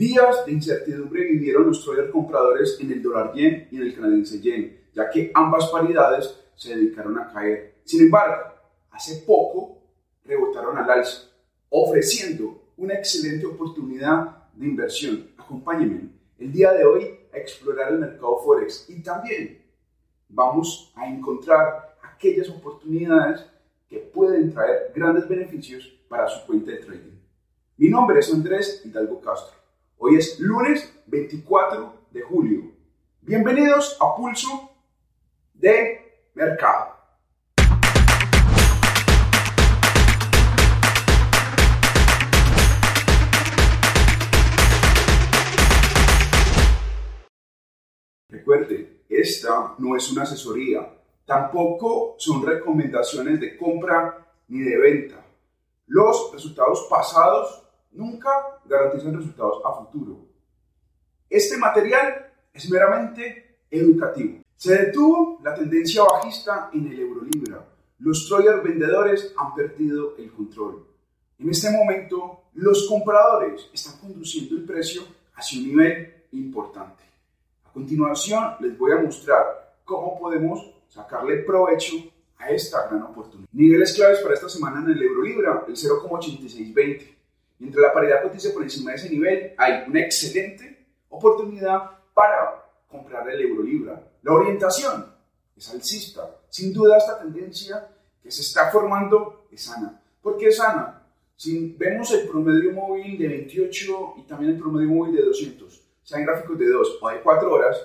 Días de incertidumbre vivieron los traders compradores en el dólar yen y en el canadiense yen, ya que ambas paridades se dedicaron a caer. Sin embargo, hace poco rebotaron al alza, ofreciendo una excelente oportunidad de inversión. Acompáñenme el día de hoy a explorar el mercado Forex y también vamos a encontrar aquellas oportunidades que pueden traer grandes beneficios para su cuenta de trading. Mi nombre es Andrés Hidalgo Castro. Hoy es lunes 24 de julio. Bienvenidos a Pulso de Mercado. Recuerde, esta no es una asesoría, tampoco son recomendaciones de compra ni de venta. Los resultados pasados nunca garantizan resultados a futuro. Este material es meramente educativo. Se detuvo la tendencia bajista en el euro-libra. Los traders vendedores han perdido el control. En este momento, los compradores están conduciendo el precio hacia un nivel importante. A continuación, les voy a mostrar cómo podemos sacarle provecho a esta gran oportunidad. Niveles claves para esta semana en el euro-libra, el 0,8620 Mientras la paridad cotiza por encima de ese nivel, hay una excelente oportunidad para comprar el euro libra. La orientación es alcista. Sin duda esta tendencia que se está formando es sana. ¿Por qué es sana? Si vemos el promedio móvil de 28 y también el promedio móvil de 200, sean gráficos de 2 o de 4 horas,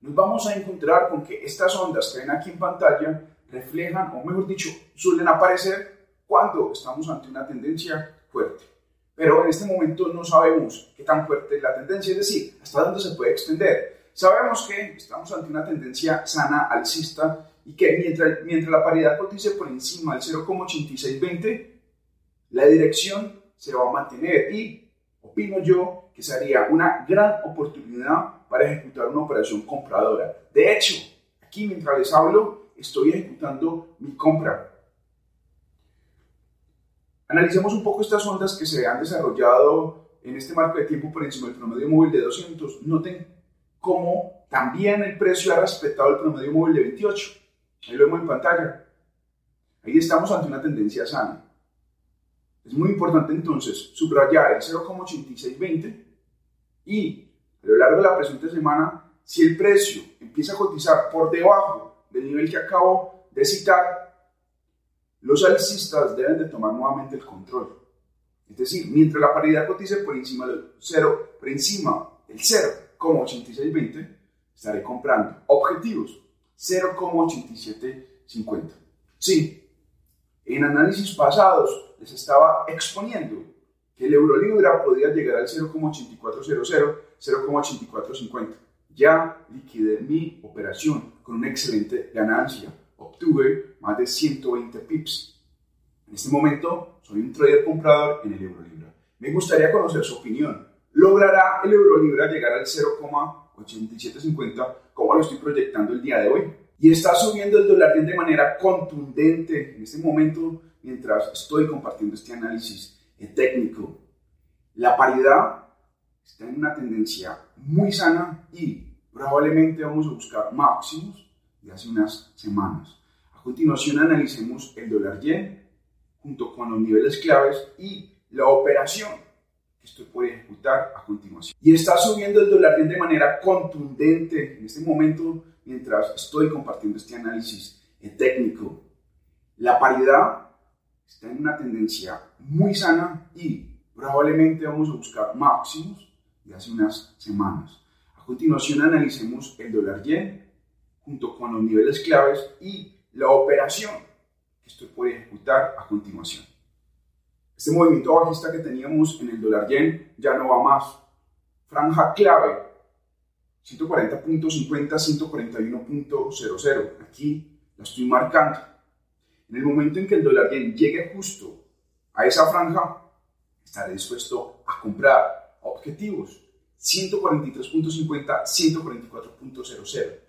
nos vamos a encontrar con que estas ondas que ven aquí en pantalla reflejan, o mejor dicho, suelen aparecer cuando estamos ante una tendencia fuerte pero en este momento no sabemos qué tan fuerte es la tendencia, es decir, hasta dónde se puede extender. Sabemos que estamos ante una tendencia sana alcista y que mientras, mientras la paridad cotice por encima del 0,8620, la dirección se va a mantener y opino yo que sería una gran oportunidad para ejecutar una operación compradora. De hecho, aquí mientras les hablo, estoy ejecutando mi compra Analicemos un poco estas ondas que se han desarrollado en este marco de tiempo por encima del promedio móvil de 200. Noten cómo también el precio ha respetado el promedio móvil de 28. Ahí lo vemos en pantalla. Ahí estamos ante una tendencia sana. Es muy importante entonces subrayar el 0,8620 y a lo largo de la presente semana, si el precio empieza a cotizar por debajo del nivel que acabo de citar, los alcistas deben de tomar nuevamente el control. Es decir, mientras la paridad cotice por encima del 0, por encima del 0,8620, estaré comprando objetivos 0,8750. Sí, en análisis pasados les estaba exponiendo que el euro libra podía llegar al 0,8400, 0,8450. Ya liquidé mi operación con una excelente ganancia obtuve más de 120 pips. En este momento soy un trader comprador en el euro libra. Me gustaría conocer su opinión. ¿Logrará el euro libra llegar al 0,8750 como lo estoy proyectando el día de hoy? Y está subiendo el dólar de manera contundente en este momento mientras estoy compartiendo este análisis técnico. La paridad está en una tendencia muy sana y probablemente vamos a buscar máximos de hace unas semanas. A continuación analicemos el dólar yen junto con los niveles claves y la operación que estoy por ejecutar a continuación. Y está subiendo el dólar yen de manera contundente en este momento mientras estoy compartiendo este análisis técnico. La paridad está en una tendencia muy sana y probablemente vamos a buscar máximos de hace unas semanas. A continuación analicemos el dólar yen junto con los niveles claves y la operación que estoy por ejecutar a continuación. Este movimiento bajista que teníamos en el dólar yen ya no va más. Franja clave 140.50, 141.00. Aquí la estoy marcando. En el momento en que el dólar yen llegue justo a esa franja, estaré dispuesto a comprar objetivos 143.50, 144.00.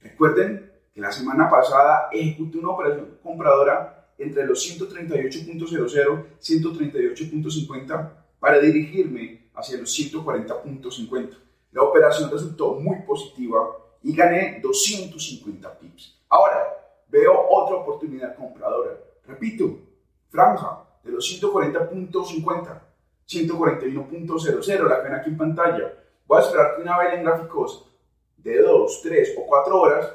Recuerden que la semana pasada ejecuté una operación compradora entre los 138.00 y 138.50 para dirigirme hacia los 140.50. La operación resultó muy positiva y gané 250 pips. Ahora, veo otra oportunidad compradora. Repito, franja de los 140.50, 141.00, la ven aquí en pantalla. Voy a esperar que una vela en gráficos de 2, 3 o 4 horas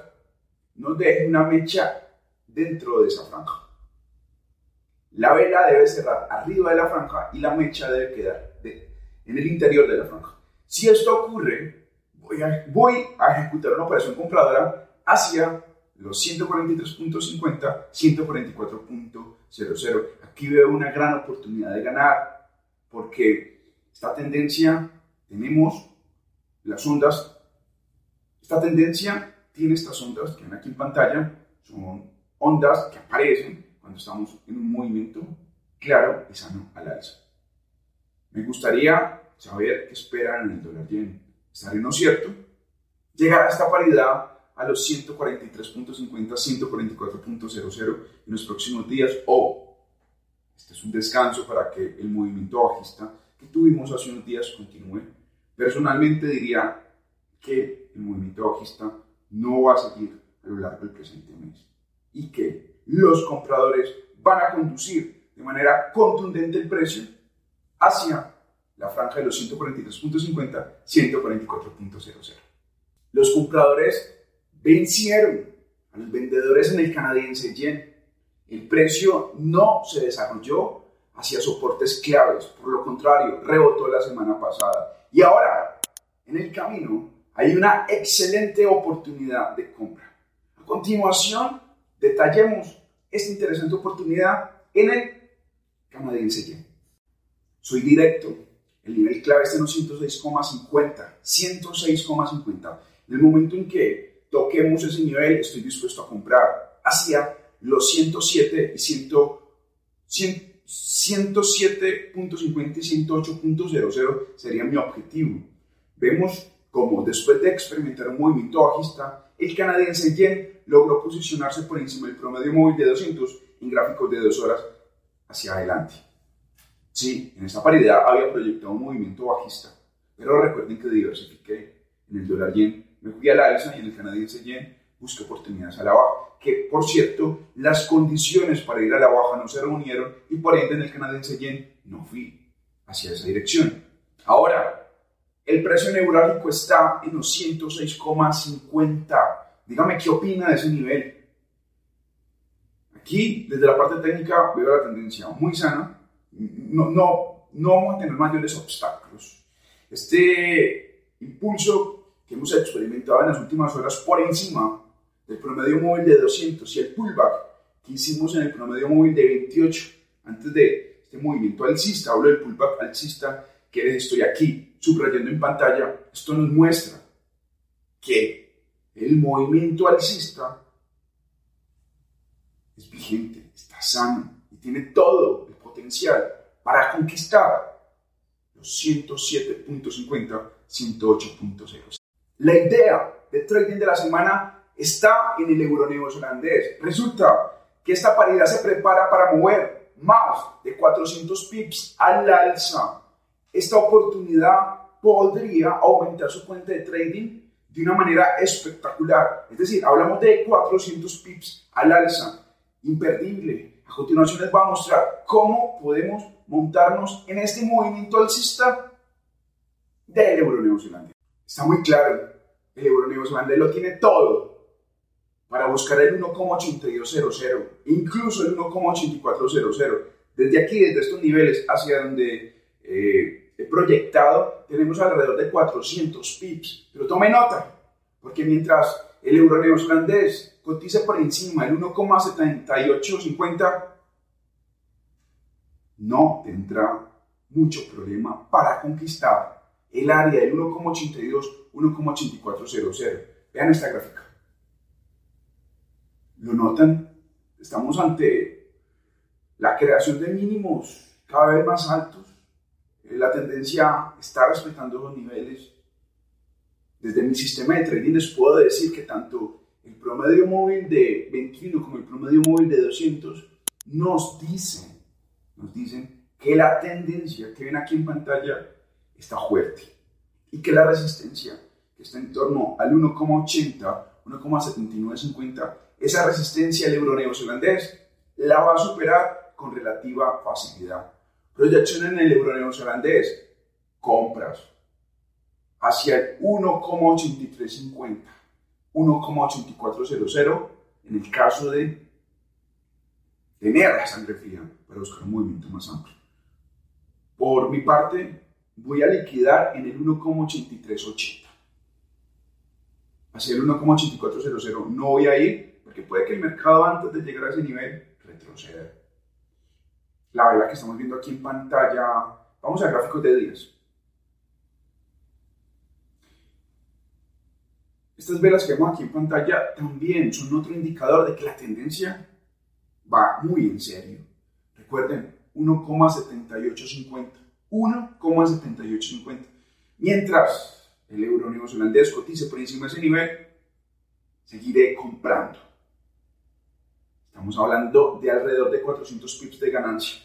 nos deje una mecha dentro de esa franja. La vela debe cerrar arriba de la franja y la mecha debe quedar en el interior de la franja. Si esto ocurre, voy a, voy a ejecutar una operación compradora hacia los 143.50, 144.00. Aquí veo una gran oportunidad de ganar porque esta tendencia, tenemos las ondas, esta tendencia tiene estas ondas que ven aquí en pantalla, son ondas que aparecen cuando estamos en un movimiento claro y sano al alza. Me gustaría saber qué esperan en el dólar yen. ¿Estaré no cierto? Llegar a esta paridad a los 143.50, 144.00 en los próximos días o este es un descanso para que el movimiento bajista que tuvimos hace unos días continúe. Personalmente diría que el movimiento bajista no va a seguir a lo largo del presente mes y que los compradores van a conducir de manera contundente el precio hacia la franja de los 143.50, 144.00. Los compradores vencieron a los vendedores en el canadiense yen. El precio no se desarrolló hacia soportes claves, por lo contrario, rebotó la semana pasada. Y ahora, en el camino, hay una excelente oportunidad de compra. A continuación, detallemos esta interesante oportunidad en el canadiense yen. Soy directo. El nivel clave está en los 106,50. 106,50. En el momento en que toquemos ese nivel, estoy dispuesto a comprar hacia los 107 y 107.50 y 108.00 sería mi objetivo. Vemos como después de experimentar un movimiento bajista, el canadiense yen logró posicionarse por encima del promedio móvil de 200 en gráficos de dos horas hacia adelante. Sí, en esta paridad había proyectado un movimiento bajista, pero recuerden que diversifiqué en el dólar yen, me fui al alza y en el canadiense yen busqué oportunidades a la baja, que por cierto, las condiciones para ir a la baja no se reunieron y por ende en el canadiense yen no fui hacia esa dirección. El precio neurálgico está en los 106,50. Dígame qué opina de ese nivel. Aquí, desde la parte técnica, veo la tendencia muy sana. No, no, no vamos a tener mayores obstáculos. Este impulso que hemos experimentado en las últimas horas por encima del promedio móvil de 200 y el pullback que hicimos en el promedio móvil de 28 antes de este movimiento alcista, hablo del pullback alcista que estoy aquí subrayando en pantalla, esto nos muestra que el movimiento alcista es vigente, está sano y tiene todo el potencial para conquistar los 107.50, 108.0. La idea de trading de la semana está en el euro neozelandés. Resulta que esta paridad se prepara para mover más de 400 pips al alza esta oportunidad podría aumentar su cuenta de trading de una manera espectacular. Es decir, hablamos de 400 pips al alza, imperdible. A continuación les voy a mostrar cómo podemos montarnos en este movimiento alcista del euro neozelandés. Está muy claro, el euro neozelandés lo tiene todo para buscar el 1,8200, incluso el 1,8400. Desde aquí, desde estos niveles hacia donde eh, proyectado tenemos alrededor de 400 pips. Pero tome nota, porque mientras el euro neozelandés cotiza por encima del 1,7850, no tendrá mucho problema para conquistar el área del 1,82, 1,8400. Vean esta gráfica. ¿Lo notan? Estamos ante la creación de mínimos cada vez más altos la tendencia está respetando los niveles. Desde mi sistema de trading les puedo decir que tanto el promedio móvil de 21 como el promedio móvil de 200 nos dicen, nos dicen que la tendencia que ven aquí en pantalla está fuerte y que la resistencia, que está en torno al 1,80, 1,7950, esa resistencia el euro neozelandés la va a superar con relativa facilidad. Proyección en el euro neozelandés, compras hacia el 1,8350, 1,8400 en el caso de tener la sangre fría para buscar un movimiento más amplio. Por mi parte, voy a liquidar en el 1,8380. Hacia el 1,8400 no voy a ir porque puede que el mercado antes de llegar a ese nivel retroceda. La vela que estamos viendo aquí en pantalla, vamos a gráficos de días. Estas velas que vemos aquí en pantalla también son otro indicador de que la tendencia va muy en serio. Recuerden, 1,7850. 1,7850. Mientras el euro neozelandés cotice por encima de ese nivel, seguiré comprando. Estamos hablando de alrededor de 400 pips de ganancia.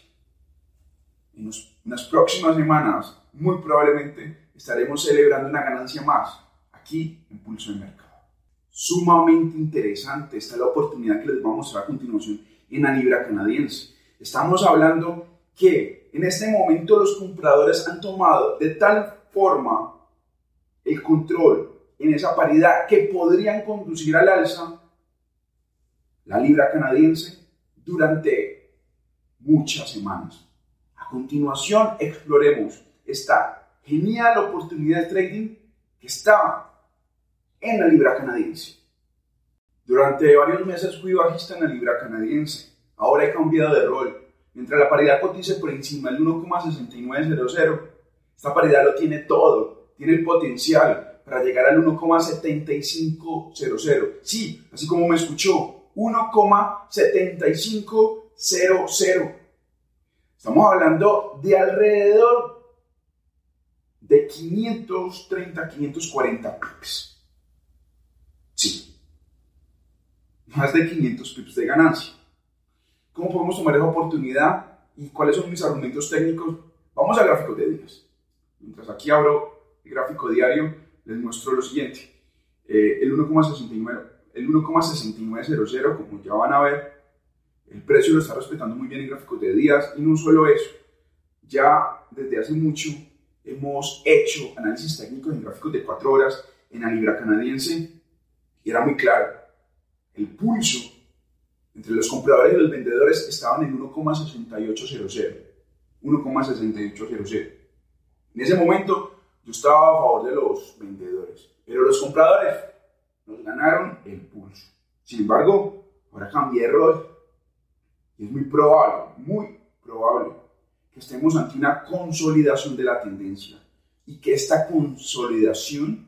En, las próximas semanas, muy probablemente, estaremos celebrando una ganancia más aquí en Pulso de Mercado. Sumamente interesante esta es la oportunidad que les vamos a mostrar a continuación en la libra canadiense. Estamos hablando que en este momento los compradores han tomado de tal forma el control en esa paridad que podrían conducir al alza la libra canadiense durante muchas semanas. A continuación exploremos esta genial oportunidad de trading que está en la libra canadiense. Durante varios meses fui bajista en la libra canadiense. Ahora he cambiado de rol. Mientras la paridad cotice por encima del 1,6900, esta paridad lo tiene todo. Tiene el potencial para llegar al 1,7500. Sí, así como me escuchó, 1,7500. Estamos hablando de alrededor de 530, 540 pips. más de 500 pips de ganancia. ¿Cómo podemos tomar esa oportunidad y cuáles son mis argumentos técnicos? Vamos al gráfico de días. Mientras aquí abro el gráfico diario, les muestro lo siguiente. Eh, el 1,69, el 1,6900, como ya van a ver, el precio lo está respetando muy bien en gráficos de días y no solo eso, ya desde hace mucho hemos hecho análisis técnicos en gráficos de 4 horas en la libra canadiense y era muy claro el pulso entre los compradores y los vendedores estaban en 1,6800. 1,6800. En ese momento yo estaba a favor de los vendedores, pero los compradores nos ganaron el. Sin embargo, ahora cambié de rol y es muy probable, muy probable que estemos ante una consolidación de la tendencia y que esta consolidación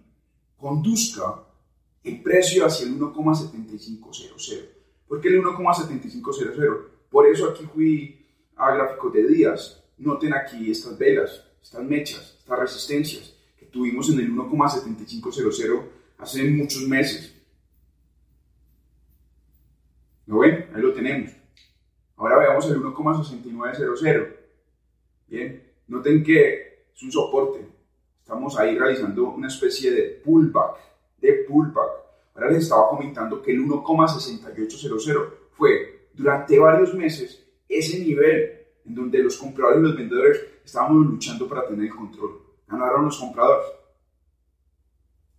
conduzca el precio hacia el 1,7500. ¿Por qué el 1,7500? Por eso aquí fui a gráficos de días. Noten aquí estas velas, estas mechas, estas resistencias que tuvimos en el 1,7500 hace muchos meses. ¿Lo ven? Ahí lo tenemos. Ahora veamos el 1,6900. Bien, noten que es un soporte. Estamos ahí realizando una especie de pullback de pullback. Ahora les estaba comentando que el 1,6800 fue durante varios meses ese nivel en donde los compradores y los vendedores estábamos luchando para tener el control. Ganaron los compradores.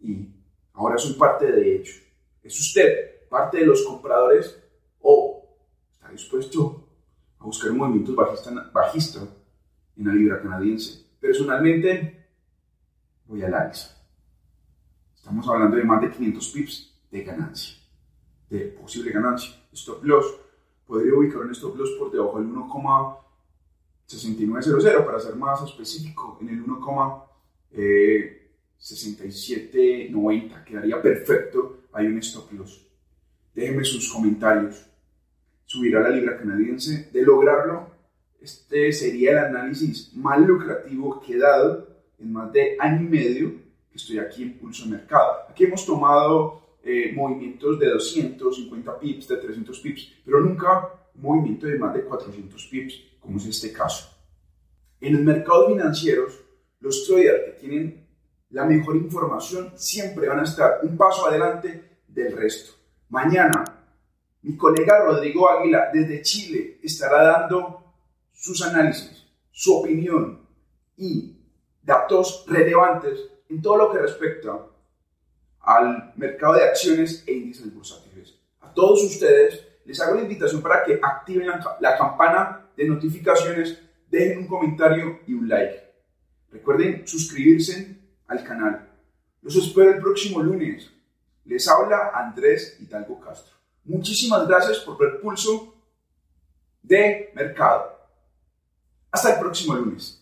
Y ahora soy parte de ello. ¿Es usted parte de los compradores o está dispuesto a buscar movimientos bajista, bajista en la libra canadiense? Personalmente, voy al alza. Estamos hablando de más de 500 pips de ganancia, de posible ganancia. Stop loss, podría ubicar un stop loss por debajo del 1,6900 para ser más específico, en el 1,6790 quedaría perfecto, hay un stop loss. Déjenme sus comentarios. Subirá la libra canadiense. De lograrlo, este sería el análisis más lucrativo que he dado en más de año y medio estoy aquí en Pulso Mercado. Aquí hemos tomado eh, movimientos de 250 pips, de 300 pips, pero nunca un movimiento de más de 400 pips, como es este caso. En los mercados financieros, Los traders que tienen la mejor información siempre van a estar un paso adelante del resto. Mañana, mi colega Rodrigo Águila desde Chile estará dando sus análisis, su opinión y datos relevantes en todo lo que respecta al mercado de acciones e índices bursátiles. A todos ustedes les hago la invitación para que activen la, campana de notificaciones, dejen un comentario y un like. Recuerden suscribirse al canal. Los espero el próximo lunes. Les habla Andrés Hidalgo Castro. Muchísimas gracias por ver Pulso de Mercado. Hasta el próximo lunes.